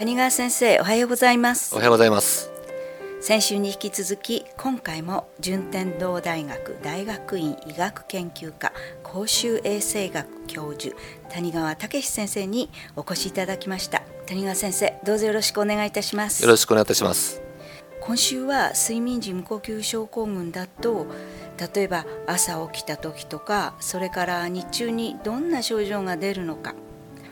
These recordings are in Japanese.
谷川先生おはようございます。おはようございます。先週に引き続き今回も順天堂大学大学院医学研究科公衆衛生学教授谷川武先生にお越しいただきました。谷川先生どうぞよろしくお願いいたします。よろしくお願いいたします。今週は睡眠時無呼吸症候群だと例えば朝起きた時とかそれから日中にどんな症状が出るのか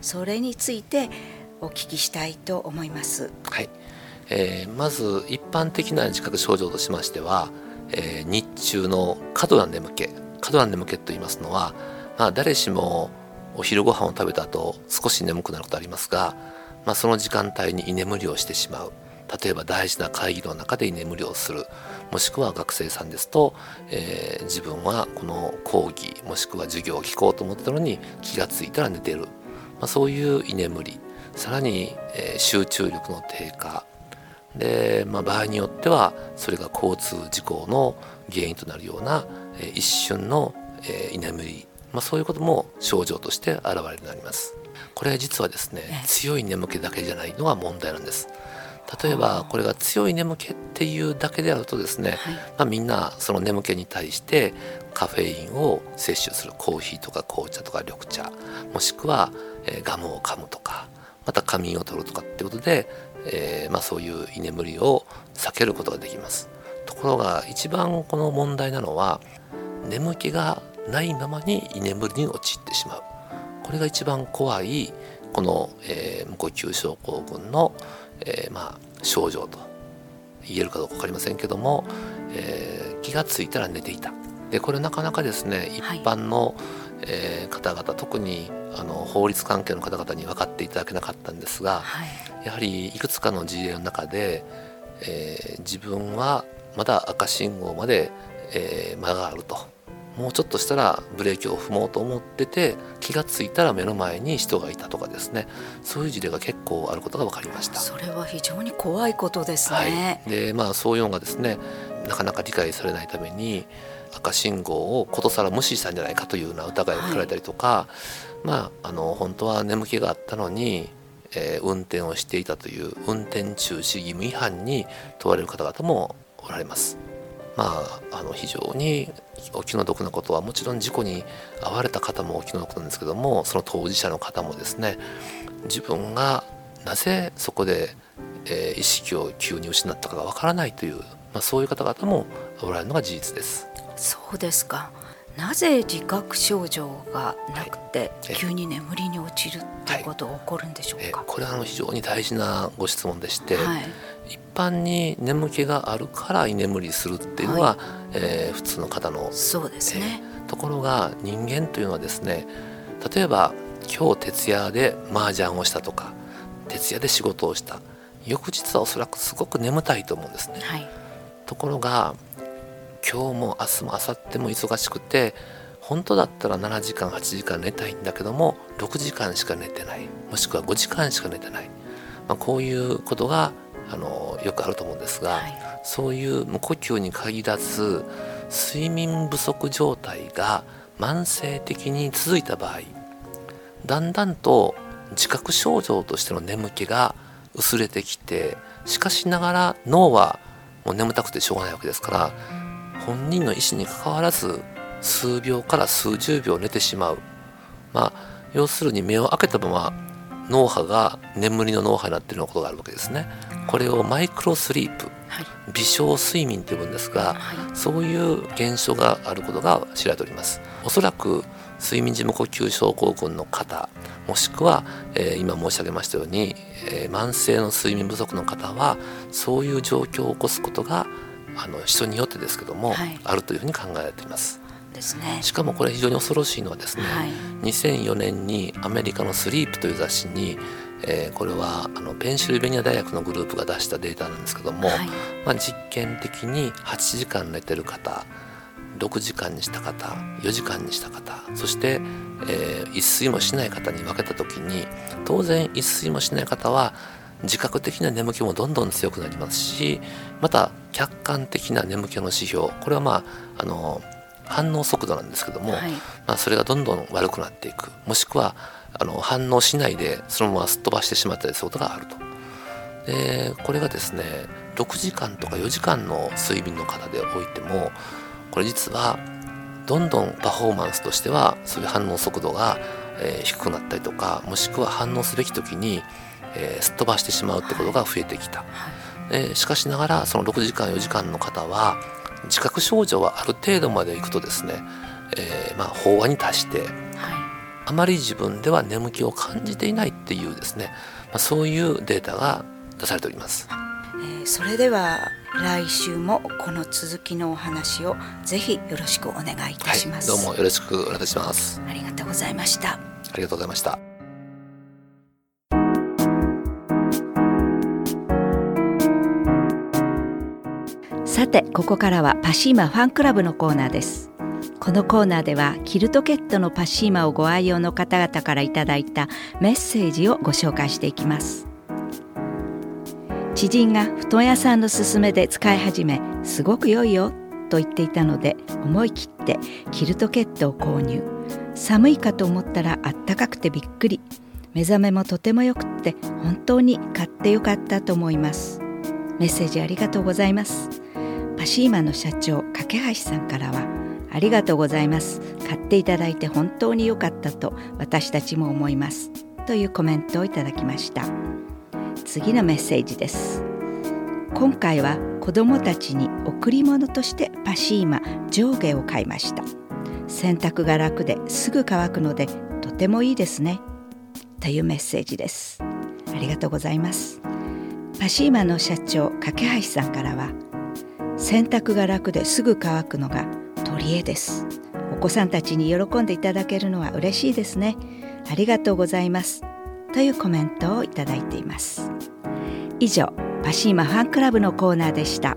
それについてお聞きしたいと思います。はい、えー、まず一般的な自覚症状としましては、えー、日中の過度な眠気。過度な眠気と言いますのは、まあ、誰しもお昼ご飯を食べた後少し眠くなることありますが、まあ、その時間帯に居眠りをしてしまう。例えば大事な会議の中で居眠りをする。もしくは学生さんですと、えー、自分はこの講義もしくは授業を聞こうと思ったのに気が付いたら寝てる、まあ、そういう居眠り。さらに、えー、集中力の低下。で、まあ、場合によってはそれが交通事故の原因となるような、えー、一瞬の、えー、居眠り、まあ、そういうことも症状として現れるようになります。これ実はですね強い眠気だけじゃないのが問題なんです。例えばこれが強い眠気っていうだけであるとですね、はい、まあ、みんなその眠気に対してカフェインを摂取する。コーヒーとか紅茶とか緑茶。もしくは、えガムを噛むとかまた仮眠を取るとかってことで、えー、まあ、そういう居眠りを避けることができます。ところが一番この問題なのは眠気がないままに居眠りに陥ってしまう。これが一番怖いこの、えー、無呼吸症候群の、えー、まあ、症状と言えるかどうか分かりませんけども、えー、気が付いたら寝ていた。でこれなかなかですね一般の、はい、え方々特にあの法律関係の方々に分かっていただけなかったんですが、はい、やはりいくつかの事例の中で、えー、自分はまだ赤信号まで、えー、間があると。もうちょっとしたらブレーキを踏もうと思ってて気が付いたら目の前に人がいたとかですね。そういう事例が結構あることが分かりました。それは非常に怖いことですね、はい、でまあそういうのがですねなかなか理解されないために赤信号をことさら無視したんじゃないかというような疑いをかれたりとか、はいまあ、あの本当は眠気があったのに、えー、運転をしていたという運転中止義務違反に問われる方々もおられます。まあ、あの非常にお気の毒なことはもちろん事故に遭われた方もお気の毒なんですけどもその当事者の方もですね自分がなぜそこで、えー、意識を急に失ったかがわからないという、まあ、そういう方々もおられるのが事実です。そうですか。なぜ自覚症状がなくて、急に眠りに落ちるっていうことが起こるんでしょうか、はい、これはあの非常に大事なご質問でして、はい、一般に眠気があるから居眠りするっていうのは、はい、えー、普通の方のそうですね、えー、ところが人間というのはですね例えば今日徹夜で麻雀をしたとか徹夜で仕事をした。翌日はおそらくすごく眠たいと思うんですね。ところが今日も明日も明後日も忙しくて本当だったら7時間8時間寝たいんだけども6時間しか寝てない。もしくは5時間しか寝てない、まあ、こういうことがあのよくあると思うんですが、はい、そういう無呼吸に限らず睡眠不足状態が慢性的に続いた場合だんだんと自覚症状としての眠気が薄れてきてしかしながら脳はもう眠たくてしょうがないわけですから本人の意思にかかわらず数秒から数十秒寝てしまう。まあ要するに目を開けたまま脳波が眠りの脳波になっているようなことがあるわけですね。これをマイクロスリープ、はい、微小睡眠と呼ぶんですが、はい、そういう現象があることが知られております。おそらく睡眠時無呼吸症候群の方もしくは、えー、今申し上げましたように、えー、慢性の睡眠不足の方はそういう状況を起こすことがあの人によってですけども、はい、あるというふうに考えられています。ですね、しかもこれ非常に恐ろしいのはですね、はい、2004年にアメリカの「スリープ」という雑誌に、えー、これはあのペンシルベニア大学のグループが出したデータなんですけども、はい、まあ、実験的に8時間寝てる方6時間にした方4時間にした方そして、えー、一睡もしない方に分けた時に当然一睡もしない方は自覚的な眠気もどんどん強くなりますしまた客観的な眠気の指標。これはまああの反応速度なんですけども、はい、まあ、それがどんどん悪くなっていく。もしくはあの反応しないでそのまますっ飛ばしてしまったりすることがあると。でこれがですね6時間とか4時間の睡眠の方でおいてもこれ実はどんどんパフォーマンスとしてはそういう反応速度が、えー、低くなったりとかもしくは反応すべき時に、えー、すっ飛ばしてしまうってことが増えてきた、はい、えー、しかしながらその6時間4時間の方は自覚症状はある程度までいくとですね、えー、まあ飽和に達して、はい、あまり自分では眠気を感じていないっていうですね、まあ、そういうデータが出されております。えー、それでは来週もこの続きのお話をぜひよろしくお願いいたします、はい、どうもよろしくお願いします。ありがとうございました。ありがとうございましたさてここからはパシーマファンクラブのコーナーです。このコーナーではキルトケットのパシーマをご愛用の方々からいただいたメッセージをご紹介していきます。知人が布団屋さんの勧めで使い始めすごく良いよと言っていたので思い切ってキルトケットを購入。寒いかと思ったらあったかくてびっくり。目覚めもとてもよくって本当に買ってよかったと思います。メッセージありがとうございます。パシーマの社長架橋さんからはありがとうございます。買っていただいて本当に良かったと私たちも思います。というコメントをいただきました。次のメッセージです。今回は子どもたちに贈り物としてパシーマ上下を買いました。洗濯が楽ですぐ乾くのでとてもいいですね。というメッセージです。ありがとうございます。パシーマの社長架橋さんからは洗濯が楽ですぐ乾くのが取り柄です。お子さんたちに喜んでいただけるのは嬉しいですね。ありがとうございます。というコメントをいただいています。以上パシーマファンクラブのコーナーでした。